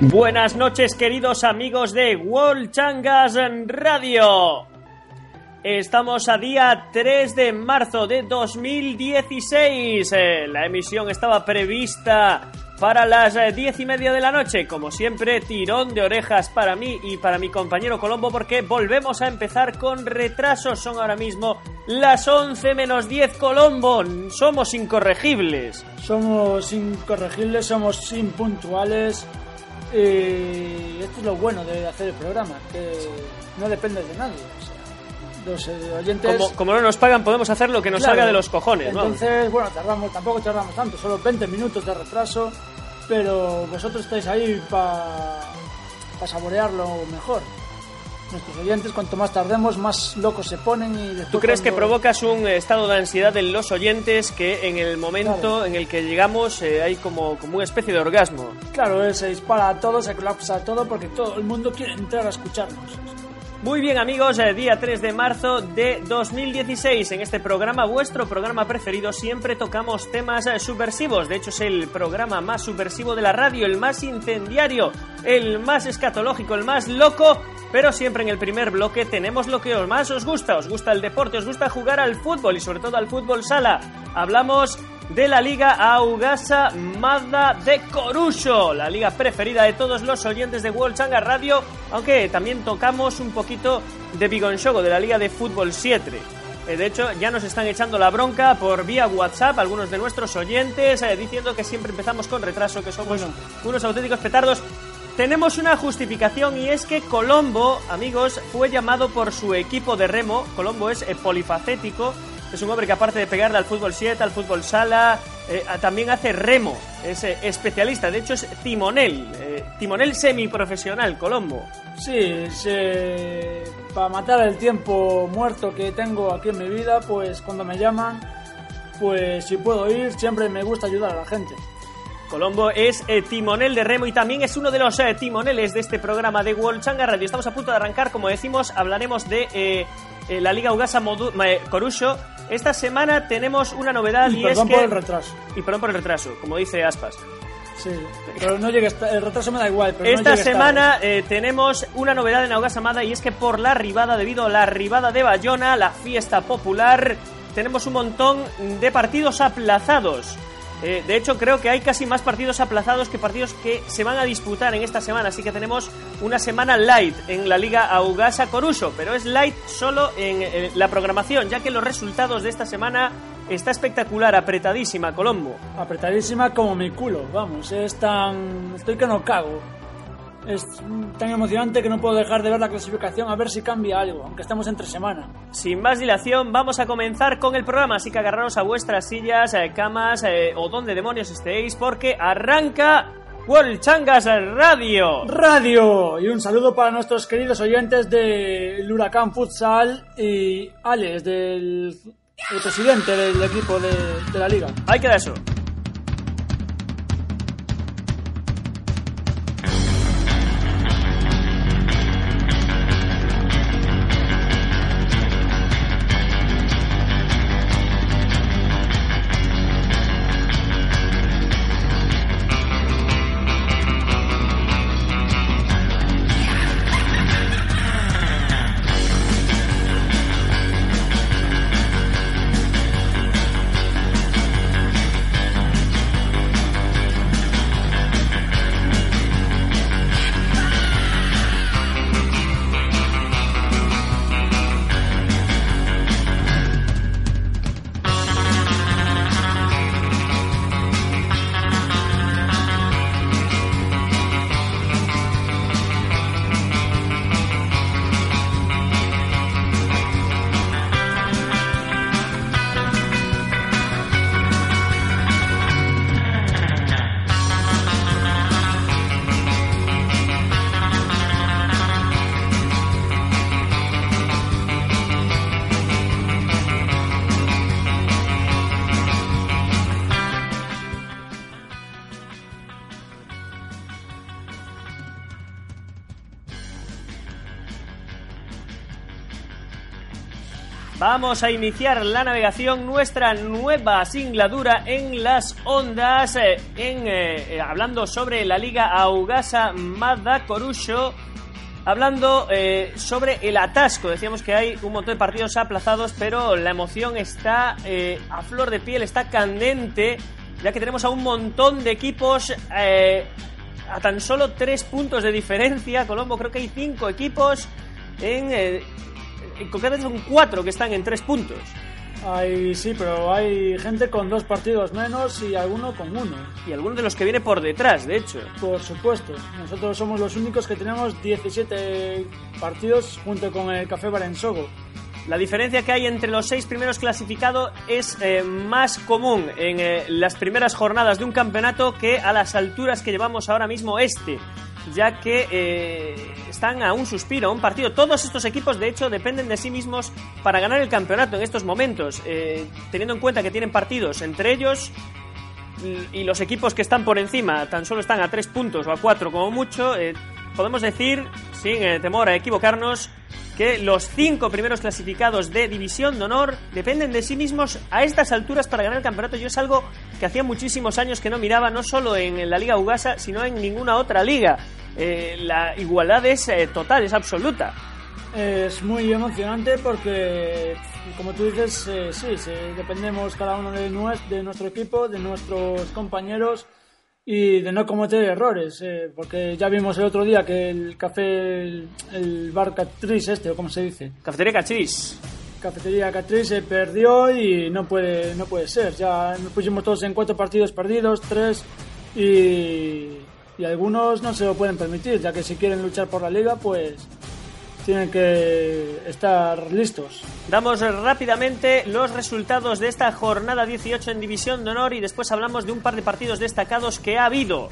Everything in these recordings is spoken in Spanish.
Buenas noches, queridos amigos de World Radio. Estamos a día 3 de marzo de 2016. Eh, La emisión estaba prevista para las eh, 10 y media de la noche. Como siempre, tirón de orejas para mí y para mi compañero Colombo porque volvemos a empezar con retraso. Son ahora mismo las 11 menos 10 Colombo. Somos incorregibles. Somos incorregibles, somos impuntuales. Y esto es lo bueno de hacer el programa, que no depende de nadie. O sea, los eh, oyentes. Como, como no nos pagan, podemos hacer lo que nos Claro. salga de los cojones, ¿no? Entonces, bueno, tardamos, tampoco tardamos tanto, solo 20 minutos de retraso, pero vosotros estáis ahí para saborearlo mejor. Nuestros oyentes, cuanto más tardemos, más locos se ponen y después ¿Tú crees que cuando- provocas un estado de ansiedad en los oyentes que en el momento Claro. en el que llegamos eh, hay como, como una especie de orgasmo? Claro, eh, se dispara todo, se colapsa todo porque todo el mundo quiere entrar a escucharnos. Muy bien amigos, eh, día 3 de marzo de 2016. En este programa, vuestro programa preferido, siempre tocamos temas eh, subversivos. De hecho, es el programa más subversivo de la radio, el más incendiario, el más escatológico, el más loco. Pero siempre en el primer bloque tenemos lo que más os gusta. Os gusta el deporte, os gusta jugar al fútbol y sobre todo al fútbol sala. Hablamos de la Liga Augasa Mada de Coruso, la liga preferida de todos los oyentes de World Changa Radio, aunque también tocamos un poquito de Bigonchogo, de la Liga de Fútbol 7. Eh, De hecho, ya nos están echando la bronca por vía WhatsApp algunos de nuestros oyentes, eh, diciendo que siempre empezamos con retraso, que somos Bueno. unos auténticos petardos. Tenemos una justificación y es que Colombo, amigos, fue llamado por su equipo de remo. Colombo es eh, polifacético, es un hombre que aparte de pegarle al fútbol 7, al fútbol sala, eh, también hace remo. Es eh, especialista, de hecho es timonel, eh, timonel semiprofesional, Colombo. Sí, para matar el tiempo muerto que tengo aquí en mi vida, pues cuando me llaman, pues si puedo ir, siempre me gusta ayudar a la gente. Colombo es eh, timonel de remo y también es uno de los eh, timoneles de este programa de World Changa Radio. Estamos a punto de arrancar, como decimos, hablaremos de eh, la Liga Ugasa Corusho. Esta semana tenemos una novedad y, Y perdón es que... por el retraso. Y perdón por el retraso, como dice Aspas. Sí, pero no llegues ta- el retraso me da igual. Pero Esta semana eh, tenemos una novedad en Augasa Mada y es que por la ribada, debido a la ribada de Bayona, la fiesta popular, tenemos un montón de partidos aplazados. Eh, de hecho, creo que hay casi más partidos aplazados que partidos que se van a disputar en esta semana. Así que tenemos una semana light en la Liga Augasa Coruso, pero es light solo en eh, la programación, ya que los resultados de esta semana está espectacular, apretadísima, Colombo. Apretadísima como mi culo, vamos. Es tan. Estoy que no cago. Es tan emocionante que no puedo dejar de ver la clasificación a ver si cambia algo, aunque estamos entre semana. Sin más dilación, vamos a comenzar con el programa, así que agarraros a vuestras sillas, eh, camas eh, o donde demonios estéis, porque arranca World Changas Radio. Radio y un saludo para nuestros queridos oyentes del Huracán Futsal y Alex, del el presidente del equipo de, de la liga. Ahí queda eso. Vamos a iniciar la navegación, nuestra nueva singladura en las ondas, eh, en, eh, eh, hablando sobre la Liga Augasa Mada Corusho, hablando sobre el atasco. Decíamos que hay un montón de partidos aplazados, pero la emoción está a flor de piel, está candente, ya que tenemos a un montón de equipos a tan solo tres puntos de diferencia. Colombo creo que hay cinco equipos en en concreto son cuatro que están en tres puntos. Hay, sí, pero hay gente con dos partidos menos y alguno con uno. Y alguno de los que viene por detrás, de hecho. Por supuesto. Nosotros somos los únicos que tenemos 17 partidos junto con el Café Barensogo. La diferencia que hay entre los seis primeros clasificados es eh, más común en eh, las primeras jornadas de un campeonato que a las alturas que llevamos ahora mismo este ya que eh, están a un suspiro, a un partido. Todos estos equipos, de hecho, dependen de sí mismos para ganar el campeonato en estos momentos, eh, teniendo en cuenta que tienen partidos entre ellos y los equipos que están por encima tan solo están a tres puntos o a cuatro como mucho, eh, podemos decir, sin temor a equivocarnos, que los cinco primeros clasificados de División de Honor dependen de sí mismos a estas alturas para ganar el campeonato. Yo es algo que hacía muchísimos años que no miraba, no solo en la Liga Ugasa, sino en ninguna otra liga. Eh, la igualdad es eh, total, es absoluta. Es muy emocionante porque, como tú dices, eh, sí, dependemos cada uno de, de nuestro equipo, de nuestros compañeros y de no cometer errores, eh, porque ya vimos el otro día que el café, el, bar Catriz este, o como se dice. Cafetería Catriz. Cafetería Catriz se perdió y no puede, no puede ser. Ya nos pusimos todos en cuatro partidos perdidos, tres, y, y algunos no se lo pueden permitir, ya que si quieren luchar por la liga, pues tienen que estar listos. Damos rápidamente los resultados de esta jornada 18 en División de Honor y después hablamos de un par de partidos destacados que ha habido.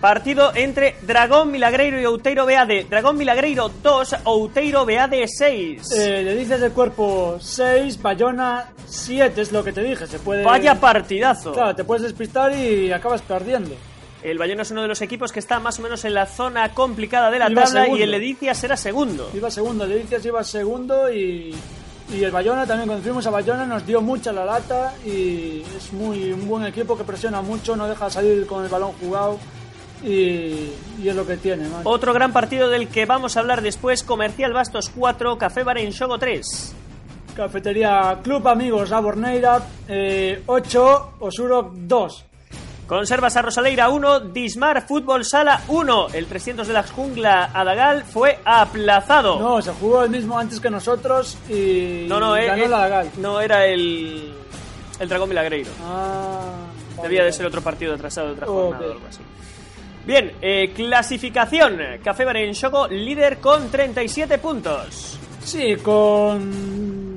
Partido entre Dragón Milagreiro y Outeiro Beade. Dragón Milagreiro 2, Outeiro Beade 6. Eh, le dices de cuerpo 6, Bayona 7, es lo que te dije. Se puede... Vaya partidazo. Claro, te puedes despistar y acabas perdiendo. El Bayona es uno de los equipos que está más o menos en la zona complicada de la tabla y el Edicias era segundo. Iba segundo, el Edicias iba segundo y, y el Bayona también cuando fuimos a Bayona nos dio mucha la lata y es muy un buen equipo que presiona mucho, no deja salir con el balón jugado. Y, es lo que tiene. Otro gran partido del que vamos a hablar después, Comercial Bastos 4, Café Bar en Shogo 3. Cafetería Club Amigos Aborneira eh, 8, Osuro 2. Conservas a Rosaleira 1, Dismar Fútbol Sala 1. El 300 de la jungla Adagal fue aplazado. No, se jugó el mismo antes que nosotros y no, no, ganó el, Adagal. No, era el, el Dragón Milagreiro. Ah, Debía de ser otro partido atrasado de otra jornada o algo así. Bien, eh, clasificación. Café Choco, líder con 37 puntos. Sí, con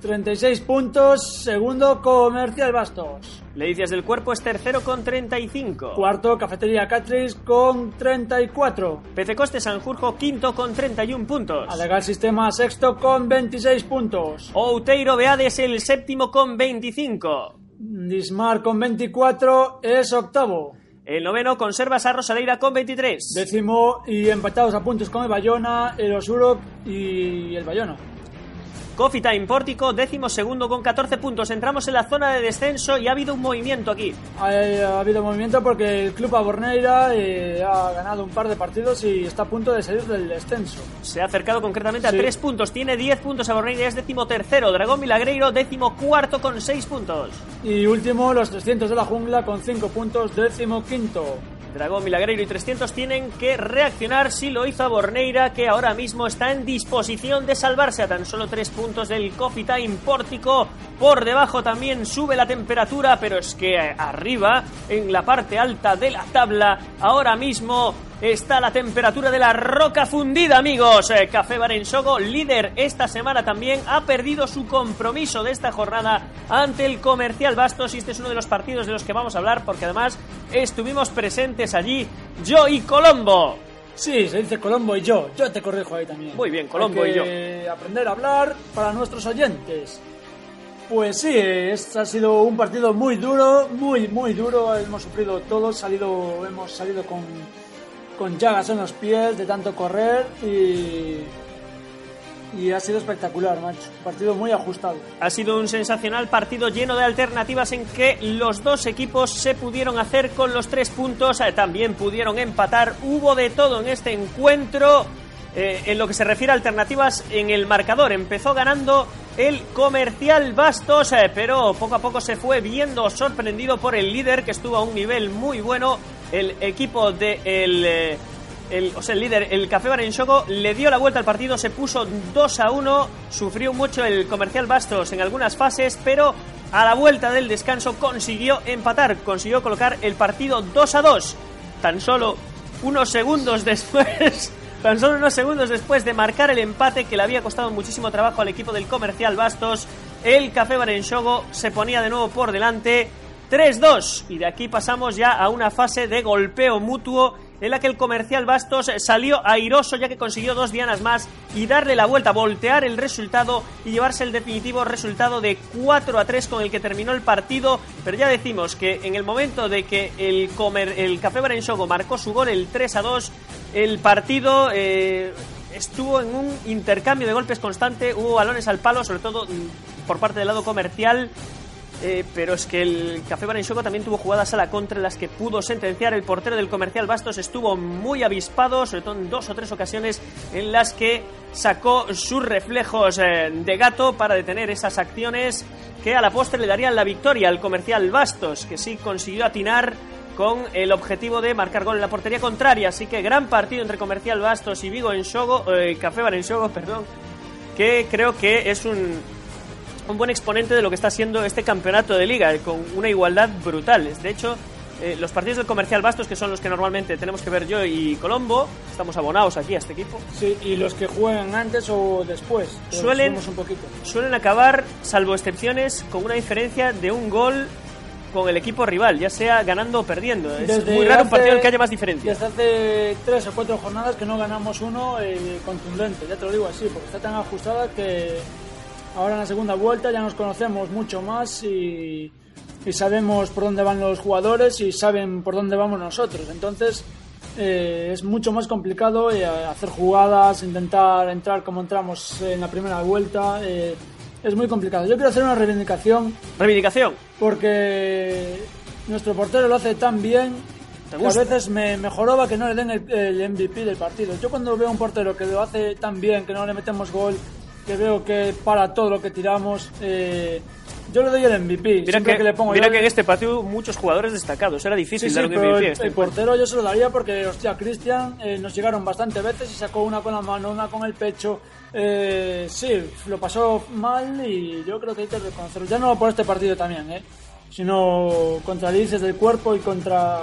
36 puntos. Segundo, Comercial Bastos. Leicias del Cuerpo es tercero con 35. Cuarto, Cafetería Catris con 34. PC Coste Sanjurjo quinto con 31 puntos. Alegal Sistema sexto con 26 puntos. Outeiro Beades el séptimo con 25. Dismar con 24 es octavo. El noveno conserva a Rosaleira con 23. Décimo y empatados a puntos con el Bayona, el Osuro y el Bayona. Coffee Time Pórtico, décimo segundo con 14 puntos. Entramos en la zona de descenso y ha habido un movimiento aquí. Ha, habido movimiento porque el Club Aborneira eh, ha ganado un par de partidos y está a punto de salir del descenso. Se ha acercado concretamente a 3 puntos. Tiene 10 puntos Aborneira, es décimo tercero. Dragón Milagreiro, décimo cuarto con 6 puntos. Y último, los 300 de la jungla con 5 puntos, décimo quinto. Dragón Milagreiro y 300 tienen que reaccionar si lo hizo a Borneira, que ahora mismo está en disposición de salvarse a tan solo 3 puntos del Coffee Time Pórtico. Por debajo también sube la temperatura, pero es que arriba, en la parte alta de la tabla, ahora mismo está la temperatura de la roca fundida, amigos. Eh, Café Barensogo, líder esta semana también, ha perdido su compromiso de esta jornada ante el Comercial Bastos y este es uno de los partidos de los que vamos a hablar porque además estuvimos presentes allí yo y Colombo. Sí, se dice Colombo y yo. Yo te corrijo ahí también. Muy bien, Colombo y yo. Aprender a hablar para nuestros oyentes. Pues sí, este ha sido un partido muy duro, muy, muy duro. Hemos sufrido todos, salido, hemos salido con con llagas en los pies de tanto correr y, y ha sido espectacular, macho. Partido muy ajustado. Ha sido un sensacional partido lleno de alternativas en que los dos equipos se pudieron hacer con los tres puntos, eh, también pudieron empatar. Hubo de todo en este encuentro. Eh, en lo que se refiere a alternativas en el marcador, empezó ganando el comercial Bastos, eh, pero poco a poco se fue viendo sorprendido por el líder que estuvo a un nivel muy bueno. El equipo de el el, o sea, el líder, el Café Barenchoco, le dio la vuelta al partido, se puso 2 a 1, sufrió mucho el comercial Bastos en algunas fases, pero a la vuelta del descanso consiguió empatar, consiguió colocar el partido 2 a 2. Tan solo unos segundos después, tan solo unos segundos después de marcar el empate que le había costado muchísimo trabajo al equipo del comercial Bastos, el Café Barenchogo se ponía de nuevo por delante 3-2 y de aquí pasamos ya a una fase de golpeo mutuo en la que el comercial Bastos salió airoso ya que consiguió dos dianas más y darle la vuelta, voltear el resultado y llevarse el definitivo resultado de 4 a 3 con el que terminó el partido. Pero ya decimos que en el momento de que el, comer, el Café Barenchogo marcó su gol el 3 a 2, el partido eh, estuvo en un intercambio de golpes constante, hubo balones al palo, sobre todo mm, por parte del lado comercial eh, pero es que el Café Barenchoco también tuvo jugadas a la contra en las que pudo sentenciar. El portero del comercial Bastos estuvo muy avispado, sobre todo en dos o tres ocasiones en las que sacó sus reflejos eh, de gato para detener esas acciones que a la postre le darían la victoria al comercial Bastos, que sí consiguió atinar con el objetivo de marcar gol en la portería contraria. Así que gran partido entre Comercial Bastos y Vigo en Shogo, eh, Café Barenchogo, perdón, que creo que es un un buen exponente de lo que está siendo este campeonato de liga, con una igualdad brutal. De hecho, eh, los partidos del Comercial Bastos, que son los que normalmente tenemos que ver yo y Colombo, estamos abonados aquí a este equipo. Sí, y los que juegan antes o después. Suelen, un poquito. suelen acabar, salvo excepciones, con una diferencia de un gol con el equipo rival, ya sea ganando o perdiendo. es muy raro un partido en el que haya más diferencia. Desde hace tres o cuatro jornadas que no ganamos uno eh, contundente, ya te lo digo así, porque está tan ajustada que Ahora en la segunda vuelta ya nos conocemos mucho más y, sabemos por dónde van los jugadores y saben por dónde vamos nosotros. Entonces eh, es mucho más complicado eh, hacer jugadas, intentar entrar como entramos en la primera vuelta. Eh, es muy complicado. Yo quiero hacer una reivindicación. ¿Reivindicación? Porque nuestro portero lo hace tan bien que a veces me mejoraba que no le den el, el, MVP del partido. Yo cuando veo a un portero que lo hace tan bien, que no le metemos gol, que veo que para todo lo que tiramos. Eh, yo le doy el MVP. Mira, que, le pongo mira que en este partido muchos jugadores destacados. Era difícil dar un MVP. Este el, portero yo se lo daría porque, hostia, Cristian eh, nos llegaron bastante veces y sacó una con la mano, una con el pecho. Eh, sí, lo pasó mal y yo creo que hay que reconocerlo. Ya no por este partido también, ¿eh? sino contra Lices del cuerpo y contra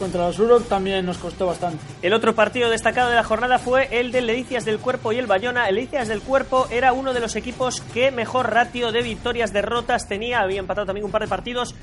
contra los Urok también nos costó bastante. El otro partido destacado de la jornada fue el de Ledicias del Cuerpo y el Bayona. El Ledicias del Cuerpo era uno de los equipos que mejor ratio de victorias-derrotas tenía. Había empatado también un par de partidos,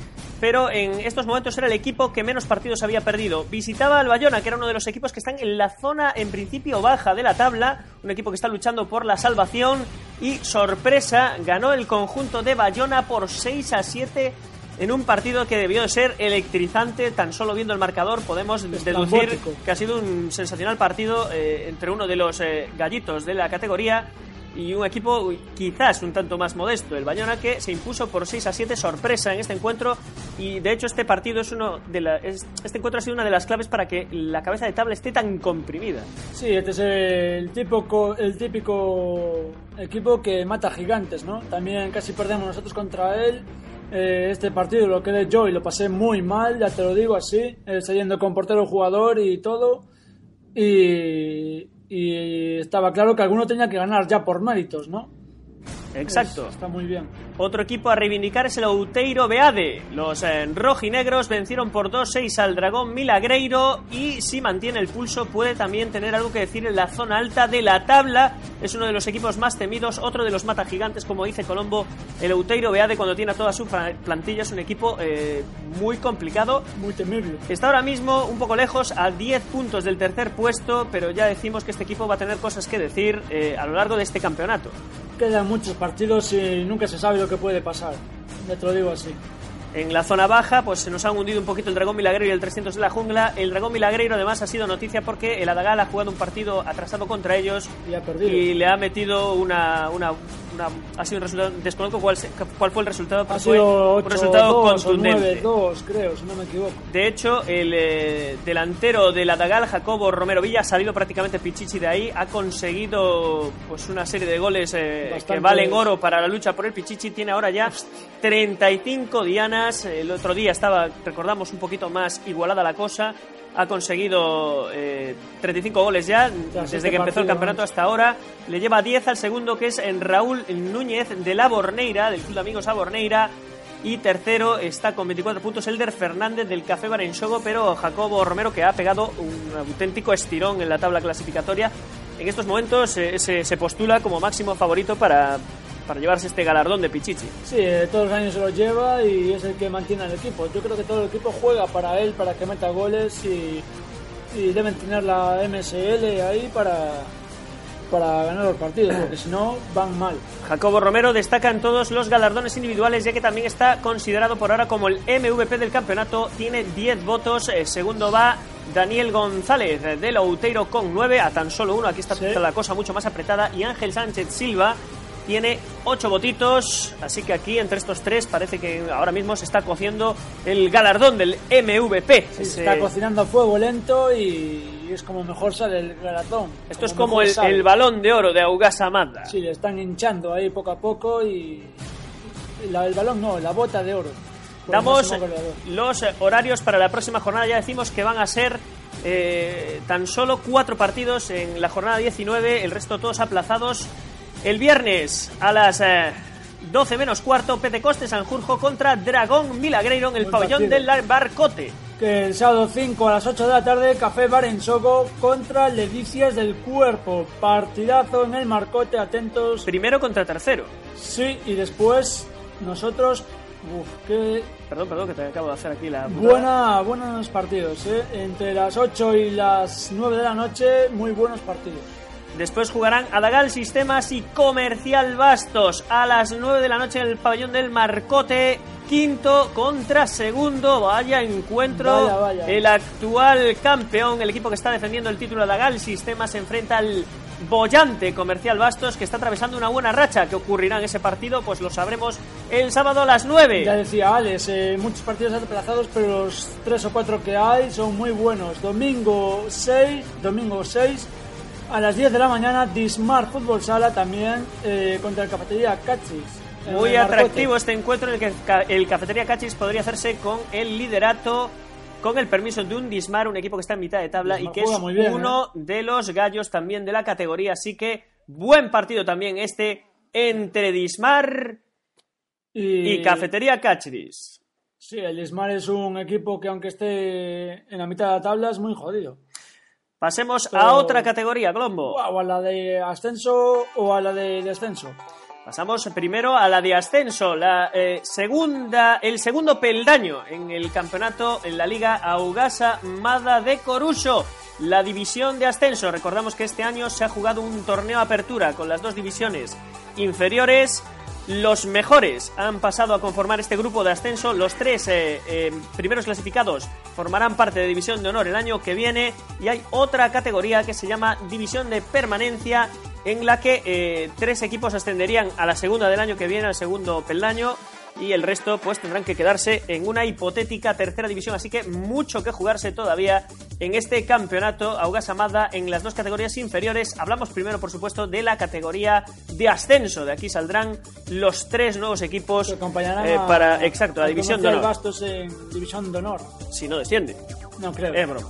pero en estos momentos era el equipo que menos partidos había perdido. Visitaba al Bayona, que era uno de los equipos que están en la zona en principio baja de la tabla, un equipo que está luchando por la salvación y sorpresa, ganó el conjunto de Bayona por 6 a 7 en un partido que debió de ser electrizante, tan solo viendo el marcador podemos deducir que ha sido un sensacional partido eh, entre uno de los eh, gallitos de la categoría y un equipo quizás un tanto más modesto, el Bayona, que se impuso por 6 a 7, sorpresa en este encuentro. Y de hecho, este partido es uno de la, este encuentro ha sido una de las claves para que la cabeza de tabla esté tan comprimida. Sí, este es el típico, el típico equipo que mata gigantes, ¿no? También casi perdemos nosotros contra él eh, este partido lo quedé yo y lo pasé muy mal, ya te lo digo así, eh, saliendo con portero jugador y todo. Y, y estaba claro que alguno tenía que ganar ya por méritos, ¿no? Exacto. está muy bien. Otro equipo a reivindicar es el Outeiro Beade. Los eh, rojinegros vencieron por 2-6 al Dragón Milagreiro y si mantiene el pulso puede también tener algo que decir en la zona alta de la tabla. Es uno de los equipos más temidos, otro de los mata gigantes, como dice Colombo. El Outeiro Beade cuando tiene a toda su plantilla es un equipo eh, muy complicado. Muy temible. Está ahora mismo un poco lejos, a 10 puntos del tercer puesto, pero ya decimos que este equipo va a tener cosas que decir eh, a lo largo de este campeonato quedan muchos partidos y nunca se sabe lo que puede pasar. Ya te lo digo así. En la zona baja, pues se nos han hundido un poquito el Dragón Milagreiro y el 300 de la jungla. El Dragón Milagreiro además ha sido noticia porque el Adagal ha jugado un partido atrasado contra ellos Y ha perdido. y le ha metido una, una, una- ha sido un resultado desconozco cuál, cuál fue el resultado, pero Ha fue sido un 8 resultado 2 o contundente. 9-2, creo, si no me equivoco. De hecho, el eh, delantero del Adagal, Jacobo Romero Villa, ha salido prácticamente pichichi de ahí, ha conseguido pues una serie de goles eh, que valen oro para la lucha por el pichichi. Tiene ahora ya 35 dianas. El otro día estaba, recordamos, un poquito más igualada la cosa. Ha conseguido eh, 35 goles ya Tras desde este que empezó el campeonato hasta ahora. Le lleva 10 al segundo, que es en Raúl Núñez de la Borneira, del Club de Amigos Aborneira. Y tercero está con 24 puntos Elder Fernández del Café Barensogo, pero Jacobo Romero que ha pegado un auténtico estirón en la tabla clasificatoria. En estos momentos eh, se, se postula como máximo favorito para, para llevarse este galardón de Pichichi. Sí, eh, todos los años se lo lleva y es el que mantiene al equipo. Yo creo que todo el equipo juega para él, para que meta goles y, y deben tener la MSL ahí para, para ganar los partidos, porque si no van mal. Jacobo Romero destaca en todos los galardones individuales, ya que también está considerado por ahora como el MVP del campeonato. Tiene 10 votos. Eh, segundo va Daniel González eh, del Outeiro con 9, a tan solo uno. Aquí está Sí. la cosa mucho más apretada. Y Ángel Sánchez Silva tiene 8 votitos. Así que aquí, entre estos tres, parece que ahora mismo se está cociendo el galardón del MVP. Sí, se está cocinando a fuego lento y es como mejor sale el galardón. Esto es como el, el balón de oro de Augasa Manda. Sí, le están hinchando ahí poco a poco y la- el balón no, la bota de oro. Damos los horarios para la próxima jornada. Ya decimos que van a ser eh, tan solo cuatro partidos en la jornada 19, el resto todos aplazados. El viernes a las eh, 12 menos cuarto, Petecoste Sanjurjo contra Dragón Milagreiro en el pabellón del Barcote. Que el sábado 5 a las 8 de la tarde, Café Bar en Sogo contra Ledicias del Cuerpo. Partidazo en el marcote, atentos. Primero contra tercero. Sí, y después nosotros. Uf, qué Perdón, perdón, que te acabo de hacer aquí la. putada. buena, buenos partidos, ¿eh? Entre las 8 y las 9 de la noche, muy buenos partidos. Después jugarán Adagal Sistemas y Comercial Bastos a las 9 de la noche en el pabellón del Marcote. Quinto contra segundo. Vaya encuentro. Vaya, vaya. El actual campeón, el equipo que está defendiendo el título Adagal Sistemas, se enfrenta al bollante Comercial Bastos que está atravesando una buena racha. ¿Qué ocurrirá en ese partido? Pues lo sabremos el sábado a las 9. Ya decía Alex, eh, muchos partidos aplazados, pero los 3 o 4 que hay son muy buenos. Domingo 6, domingo 6 a las 10 de la mañana, Dismar Fútbol Sala también eh, contra el Cafetería Cachis. Muy atractivo este encuentro en el que el Cafetería Cachis podría hacerse con el liderato, con el permiso de un Dismar, un equipo que está en mitad de tabla y que es bien, ¿eh? uno de los gallos también de la categoría. Así que buen partido también este entre Dismar Y, y Cafetería Cachis. Sí, el Dismar es un equipo que aunque esté en la mitad de la tabla es muy jodido. Pasemos a otra categoría, Glombo. O a la de ascenso o a la de descenso. Pasamos primero a la de ascenso, la eh, segunda, el segundo peldaño en el campeonato en la Liga Augasa Mada de Coruso. La división de ascenso, recordamos que este año se ha jugado un torneo apertura con las dos divisiones inferiores. Los mejores han pasado a conformar este grupo de ascenso. Los tres eh, eh, primeros clasificados formarán parte de División de Honor el año que viene. Y hay otra categoría que se llama División de Permanencia, en la que eh, tres equipos ascenderían a la segunda del año que viene, al segundo peldaño. Y el resto pues tendrán que quedarse en una hipotética tercera división. Así que mucho que jugarse todavía en este campeonato Augas Amada en las dos categorías inferiores. Hablamos primero, por supuesto, de la categoría de ascenso. De aquí saldrán los tres nuevos equipos Que acompañarán eh, a- para, exacto, la división de honor. Bastos en división de honor. Si no desciende. No creo. Es broma.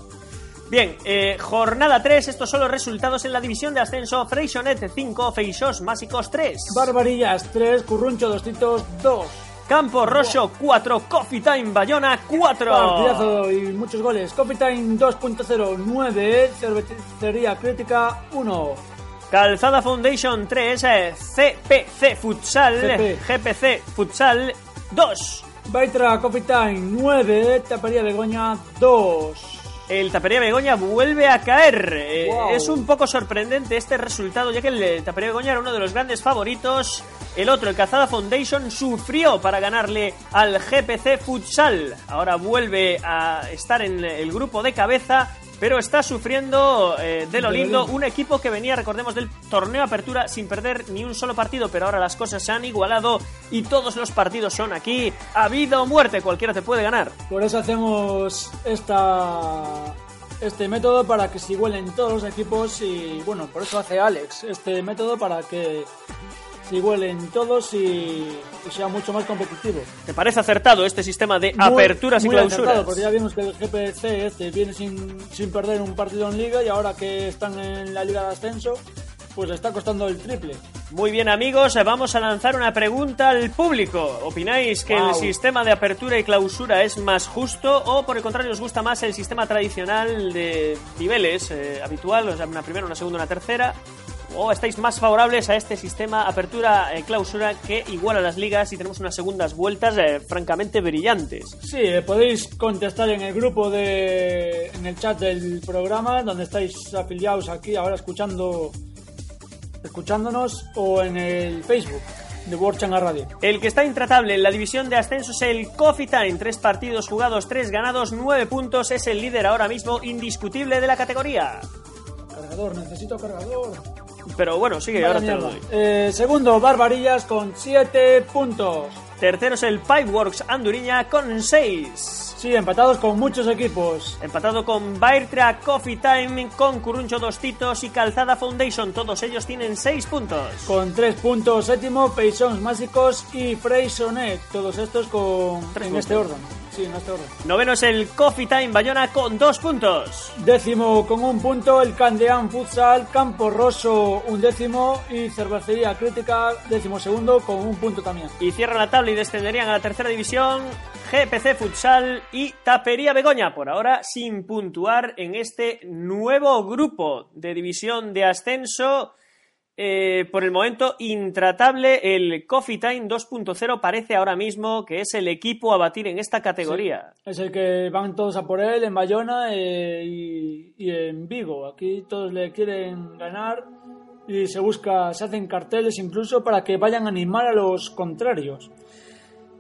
Bien, eh, jornada 3, estos son los resultados en la división de ascenso. Freixonet 5, Feixós Másicos 3. Barbarillas 3, Curruncho Dostitos 2. Campo Rosso 4, Coffee Time Bayona 4. Partidazo y muchos goles. Coffee Time 2.0, 9. Cervecería Crítica 1. Calzada Foundation 3, eh, CPC Futsal, CP. GPC Futsal 2. Baitra Coffee Time 9. Tapería Begoña 2. El Tapería Begoña vuelve a caer. Eh, Wow. Es un poco sorprendente este resultado, ya que el eh, Tapería Begoña era uno de los grandes favoritos. El otro, el Calzada Foundation, sufrió para ganarle al GPC Futsal. Ahora vuelve a estar en el grupo de cabeza. Pero está sufriendo eh, de lo lindo un equipo que venía, recordemos, del torneo Apertura sin perder ni un solo partido, pero ahora las cosas se han igualado y todos los partidos son aquí. Ha vida o muerte, cualquiera te puede ganar. Por eso hacemos esta, este método para que se igualen todos los equipos y bueno, por eso hace Alex este método para que se igualen todos y, y sea mucho más competitivo. ¿Te parece acertado este sistema de Muy- aperturas y muy clausuras? acertado, porque ya vimos que el GPC este viene sin, sin perder un partido en liga y ahora que están en la liga de ascenso, pues le está costando el triple. Muy bien amigos, vamos a lanzar una pregunta al público. ¿Opináis que el Wow. sistema de apertura y clausura es más justo o por el contrario os gusta más el sistema tradicional de niveles eh, habitual, o sea, una primera, una segunda, una tercera? ¿O estáis más favorables a este sistema apertura-clausura que iguala las ligas y tenemos unas segundas vueltas eh, francamente brillantes? Sí, eh, podéis contestar en el grupo de. en el chat del programa, donde estáis afiliados aquí ahora escuchando. escuchándonos, o en el Facebook de World Changa Radio. El que está intratable en la división de ascenso es el Coffee Time. Tres partidos jugados, tres ganados, nueve puntos. Es el líder ahora mismo indiscutible de la categoría. Cargador, necesito cargador. Pero bueno, sigue, ahora te lo mierda. doy. Eh, segundo, Barbarillas con 7 puntos. Tercero es el Pipeworks Anduriña con 6. Sí, empatados con muchos equipos. Empatado con Bairtra, Coffee Time, con Curuncho Dostitos y Calzada Foundation. Todos ellos tienen 6 puntos. Con 3 puntos, séptimo, Paisons Mágicos y Freysonet. Todos estos con Tres en puntos. este orden. Sí, en este orden. Noveno es el Coffee Time Bayona con 2 puntos. Décimo con un punto el Candeán Futsal, Campo Rosso un décimo y Cervecería Crítica décimo segundo con un punto también. Y cierran la tabla y descenderían a la tercera división GPC Futsal y Tapería Begoña. Por ahora sin puntuar en este nuevo grupo de división de ascenso. Eh, por el momento intratable el Coffee Time 2.0 parece ahora mismo que es el equipo a batir en esta categoría. Es el que van todos a por él en Bayona eh, y, y en Vigo. Aquí todos le quieren ganar y se busca, se hacen carteles incluso para que vayan a animar a los contrarios.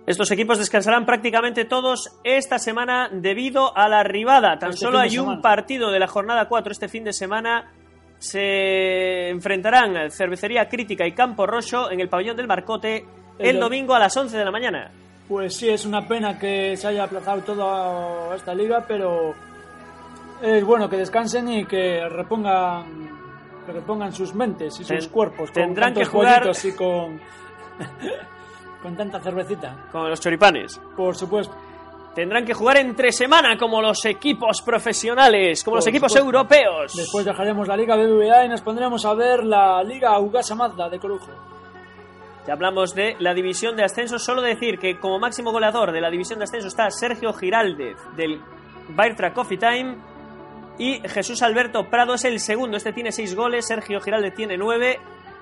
Estos equipos descansarán prácticamente todos esta semana debido a la ribada. Tan Este solo hay un partido de la jornada 4 este fin de semana. Se enfrentarán Cervecería Crítica y Campo Rojo en el pabellón del Marcote el, El do- domingo a las 11 de la mañana. Pues sí, es una pena que se haya aplazado toda esta liga, pero es bueno que descansen y que repongan, que repongan sus mentes y sus Ten- cuerpos. tendrán con que jugar- y con, con tanta cervecita, Con los choripanes. por supuesto. Tendrán que jugar entre semana como los equipos profesionales, como Por los equipos supuesto. europeos. Después dejaremos la Liga BBVA y nos pondremos a ver la Liga Ugasa Mazda de Corujo. Ya hablamos de la división de ascenso. Solo decir que como máximo goleador de la división de ascenso está Sergio Giraldez del Bairtra Coffee Time. Y Jesús Alberto Prado es el segundo. Este tiene seis goles. Sergio Giraldez tiene nueve.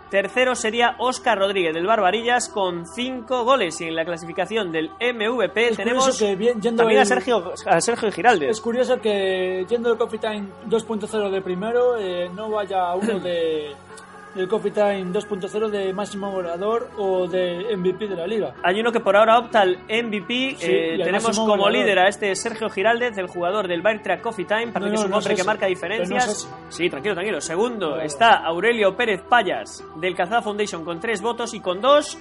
Tercero sería Óscar Rodríguez del Barbarillas con cinco goles. Y en la clasificación del MVP Es tenemos que bien- yendo también a el- Sergio, a Sergio Giraldez. Es curioso que yendo del Coffee Time 2.0 de primero, eh, no vaya uno de, del Coffee Time 2.0 de máximo goleador o de MVP de la liga. Hay uno que por ahora opta al MVP. Sí, Eh, tenemos como líder a este Sergio Giraldez, el jugador del Bairtra Coffee Time. Parece No, que es un no hombre es que marca diferencias. es sí, tranquilo, tranquilo. Segundo está Aurelio Pérez Payas del Calzada Foundation con tres votos y con dos.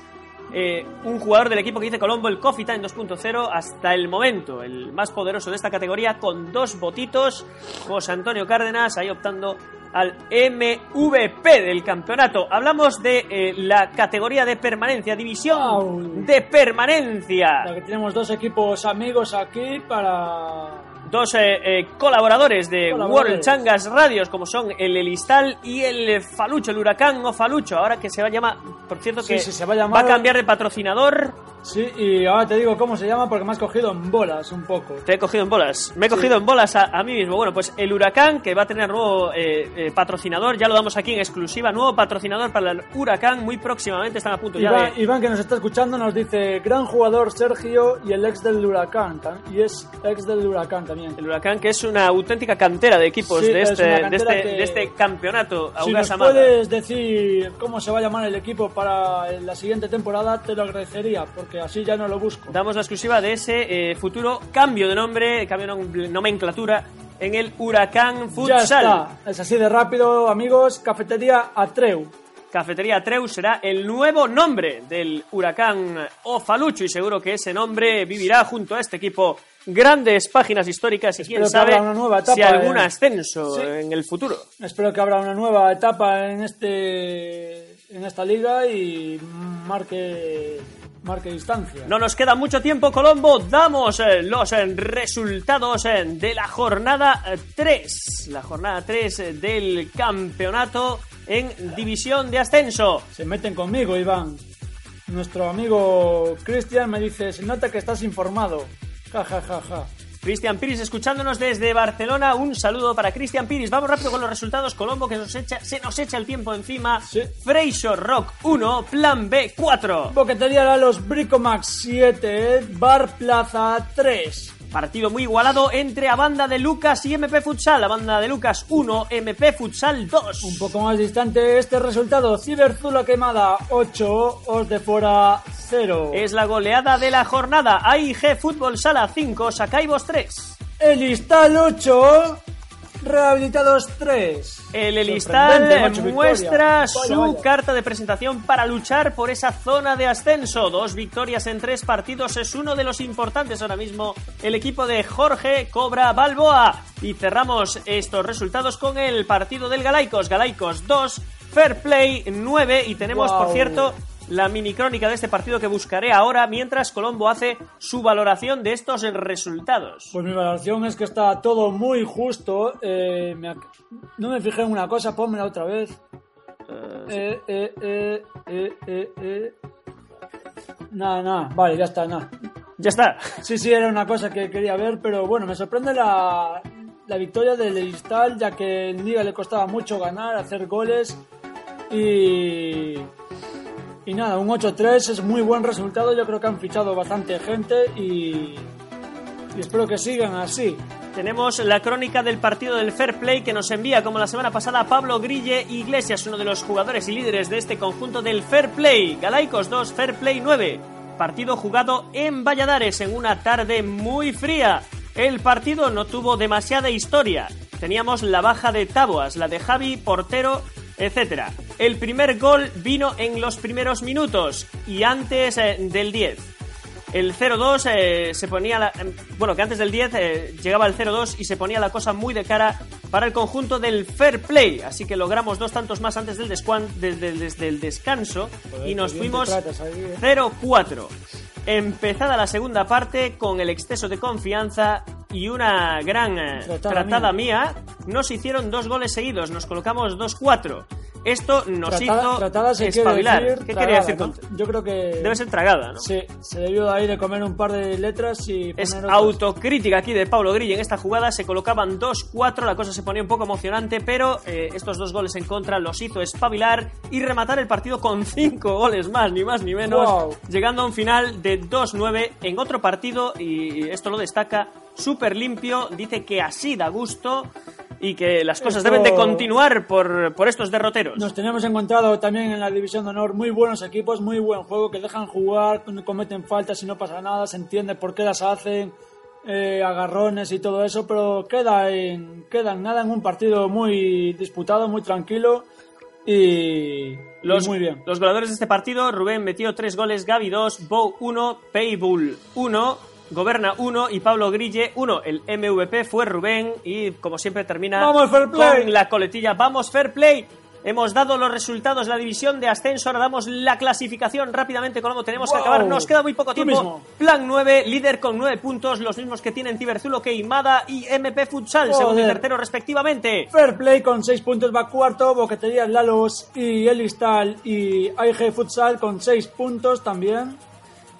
eh, un jugador del equipo que dice Colombo, el Coffee Time 2.0, hasta el momento el más poderoso de esta categoría, con dos votitos. José Antonio Cárdenas, ahí optando al MVP del campeonato. Hablamos de eh, la categoría de permanencia, división Wow. de permanencia. Que tenemos dos equipos amigos aquí para... Dos eh, eh, colaboradores de Colaboradores. World Changas Radios, como son el Elistal y el Falucho, el Huracán o Falucho, ahora que se va a llamar, por cierto que sí, se va a llamar- cambiar de patrocinador. Sí, y ahora te digo cómo se llama porque me has cogido en bolas un poco. Te he cogido en bolas. Me he cogido en bolas a, a mí mismo. Bueno, pues el Huracán, que va a tener nuevo eh, patrocinador, ya lo damos aquí en exclusiva. Nuevo patrocinador para el Huracán, muy próximamente están a punto ya Iván, de. Iván, que nos está escuchando, nos dice gran jugador Sergio y el ex del Huracán. Y es ex del Huracán también. También. El Huracán, que es una auténtica cantera de equipos Sí, de, es este, una de, este, que- de este campeonato. Si nos puedes decir cómo se va a llamar el equipo para la siguiente temporada, te lo agradecería, porque así ya no lo busco. Damos la exclusiva de ese eh, futuro cambio de nombre, cambio de nom- nomenclatura en el Huracán Ya Futsal. está, es así de rápido, amigos. Cafetería Atreu. Cafetería Treu será el nuevo nombre del huracán Ofalucho y seguro que ese nombre vivirá junto a este equipo grandes páginas históricas y Espero quién sabe una nueva etapa si algún en- ascenso Sí. en el futuro. Espero que habrá una nueva etapa en este en esta liga y marque marque distancia. No nos queda mucho tiempo, Colombo. Damos eh, los eh, resultados eh, de la jornada eh, 3. La jornada 3 del campeonato en división de ascenso. Se meten conmigo, Iván. Nuestro amigo Cristian me dice, se nota que estás informado. Ja, ja, ja, ja. Cristian Piris escuchándonos desde Barcelona. Un saludo para Cristian Piris. Vamos rápido con los resultados. Colombo que nos echa, se nos echa el tiempo encima. Sí. Freixo Rock 1, Plan B 4. Boquetería Lalos Bricomax 7, Bar Plaza 3. Partido muy igualado entre a banda de Lucas y MP Futsal. La banda de Lucas 1, MP Futsal 2. Un poco más distante este resultado, Ciberzula Quemada 8, Os de Fora 0. Es la goleada de la jornada. AIG Fútbol Sala 5, Sacaibos 3. Elistal 8, Rehabilitados 3. El Elistal muestra victoria. Su vaya. carta de presentación para luchar por esa zona de ascenso. Dos victorias en tres partidos es uno de los importantes ahora mismo. El equipo de Jorge Cobra Balboa. Y cerramos estos resultados con el partido del Galaicos. Galaicos 2, Fair Play 9. Y tenemos, por cierto, la mini crónica de este partido que buscaré ahora mientras Colombo hace su valoración de estos resultados. Pues mi valoración es que está todo muy justo. eh, me no me fijé en una cosa, pónmela otra vez. Eh, eh, eh, eh, eh, eh. Nada, nada, vale, ya está, nada. Ya está. Sí, sí, era una cosa que quería ver, pero bueno, me sorprende la, la victoria del Elistal, ya que en Liga le costaba mucho ganar, hacer goles y... Y nada, un 8-3 es muy buen resultado, yo creo que han fichado bastante gente y, y espero que sigan así. Tenemos la crónica del partido del Fair Play que nos envía, como la semana pasada, Pablo Grille Iglesias, uno de los jugadores y líderes de este conjunto del Fair Play. Galaicos 2, Fair Play 9. Partido jugado en Valladares en una tarde muy fría. El partido no tuvo demasiada historia. Teníamos la baja de Taboas, la de Javi, portero, etc. El primer gol vino en los primeros minutos y antes eh, del 10. El 0-2 eh, se ponía. la- em, bueno, que antes del 10 eh, llegaba el 0-2 y se ponía la cosa muy de cara para el conjunto del fair play. Así que logramos dos tantos más antes del, descuan- desde, el- desde el descanso Joder, y nos fuimos te tratas ahí, eh. 0-4. Empezada la segunda parte con el exceso de confianza y una gran Tratada tratada mía, nos hicieron dos goles seguidos, nos colocamos 2-4. Esto nos Tratada, hizo tratada se quiere espabilar. decir ¿Qué tragada, quería decir ¿no? con- Yo creo que... Debe ser tragada, ¿no? Sí, se debió de ahí de comer un par de letras y Es otras. autocrítica aquí de Pablo Grille en esta jugada. Se colocaban 2-4, la cosa se ponía un poco emocionante, pero eh, estos dos goles en contra los hizo espabilar y rematar el partido con 5 goles más, ni más ni menos, Wow. llegando a un final de 2-9 en otro partido, y esto lo destaca, súper limpio. Dice que así da gusto y que las cosas Esto- deben de continuar por, por estos derroteros. Nos teníamos encontrado también en la División de Honor muy buenos equipos, muy buen juego, que dejan jugar, cometen faltas y no pasa nada, se entiende por qué las hacen, eh, agarrones y todo eso, pero queda en, queda en nada en un partido muy disputado, muy tranquilo y, y Los, muy bien. los goleadores de este partido, Rubén metió 3 goles, Gaby 2, Bow 1, Paybull 1, Goberna 1 y Pablo Grille 1. El MVP fue Rubén y como siempre termina ¡Vamos, fair play! con la coletilla. ¡Vamos, fair play! Hemos dado los resultados de la división de ascenso, ahora damos la clasificación rápidamente, Colombo, tenemos que acabar, nos queda muy poco Tú tiempo. mismo. Plan 9, líder con 9 puntos, los mismos que tienen Ciberzulo, Queimada y MP Futsal, Joder. segundo y tercero respectivamente. Fair Play con 6 puntos va cuarto, Boqueterías Lalos y Elistal y AIG Futsal con 6 puntos también.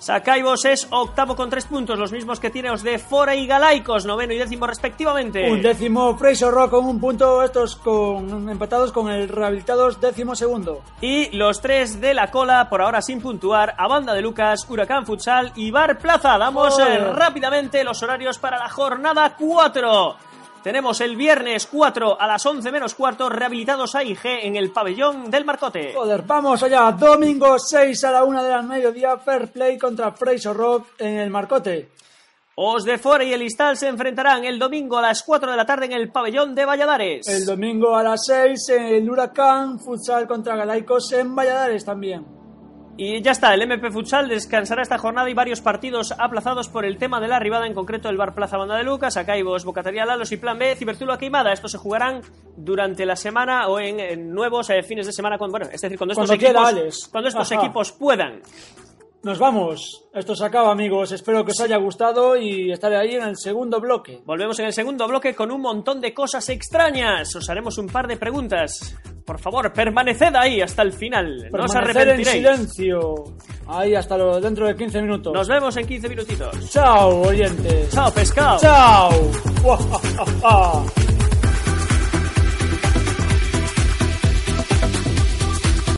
Sacaibos es octavo con tres puntos, los mismos que tiene os de Fora y Galaicos, noveno y décimo respectivamente. Un décimo Fraser Rock con un punto, estos con empatados con el Rehabilitados décimo segundo. Y los tres de la cola, por ahora sin puntuar, a Banda de Lucas, Huracán Futsal y Bar Plaza. Damos eh, rápidamente los horarios para la jornada 4. Tenemos el viernes 4 a las 11 menos cuarto, rehabilitados a IG en el pabellón del Marcote. Joder, vamos allá. Domingo 6 a la 1 de la mediodía, Fair Play contra Fraser Rock en el Marcote. Os de Fora y el Istal se enfrentarán el domingo a las 4 de la tarde en el pabellón de Valladares. El domingo a las 6 el Huracán Futsal contra Galaicos en Valladares también. Y ya está, el MP Futsal descansará esta jornada y varios partidos aplazados por el tema de la arribada, en concreto el Bar Plaza Banda de Lucas, Acaibos, Bocataría Lalos y Plan B, Ciberzulo Queimada. Estos se jugarán durante la semana o en, nuevos eh, fines de semana, con, bueno, es decir, cuando estos, equipos, cuando estos equipos puedan. Nos vamos. Esto se acaba, amigos. Espero que os haya gustado y estaré ahí en el segundo bloque. Volvemos en el segundo bloque con un montón de cosas extrañas. Os haremos un par de preguntas. Por favor, permaneced ahí hasta el final. no os arrepentiréis. en silencio. Ahí hasta lo, dentro de 15 minutos. Nos vemos en 15 minutitos. Chao, oyentes. Chao, pescado. Chao.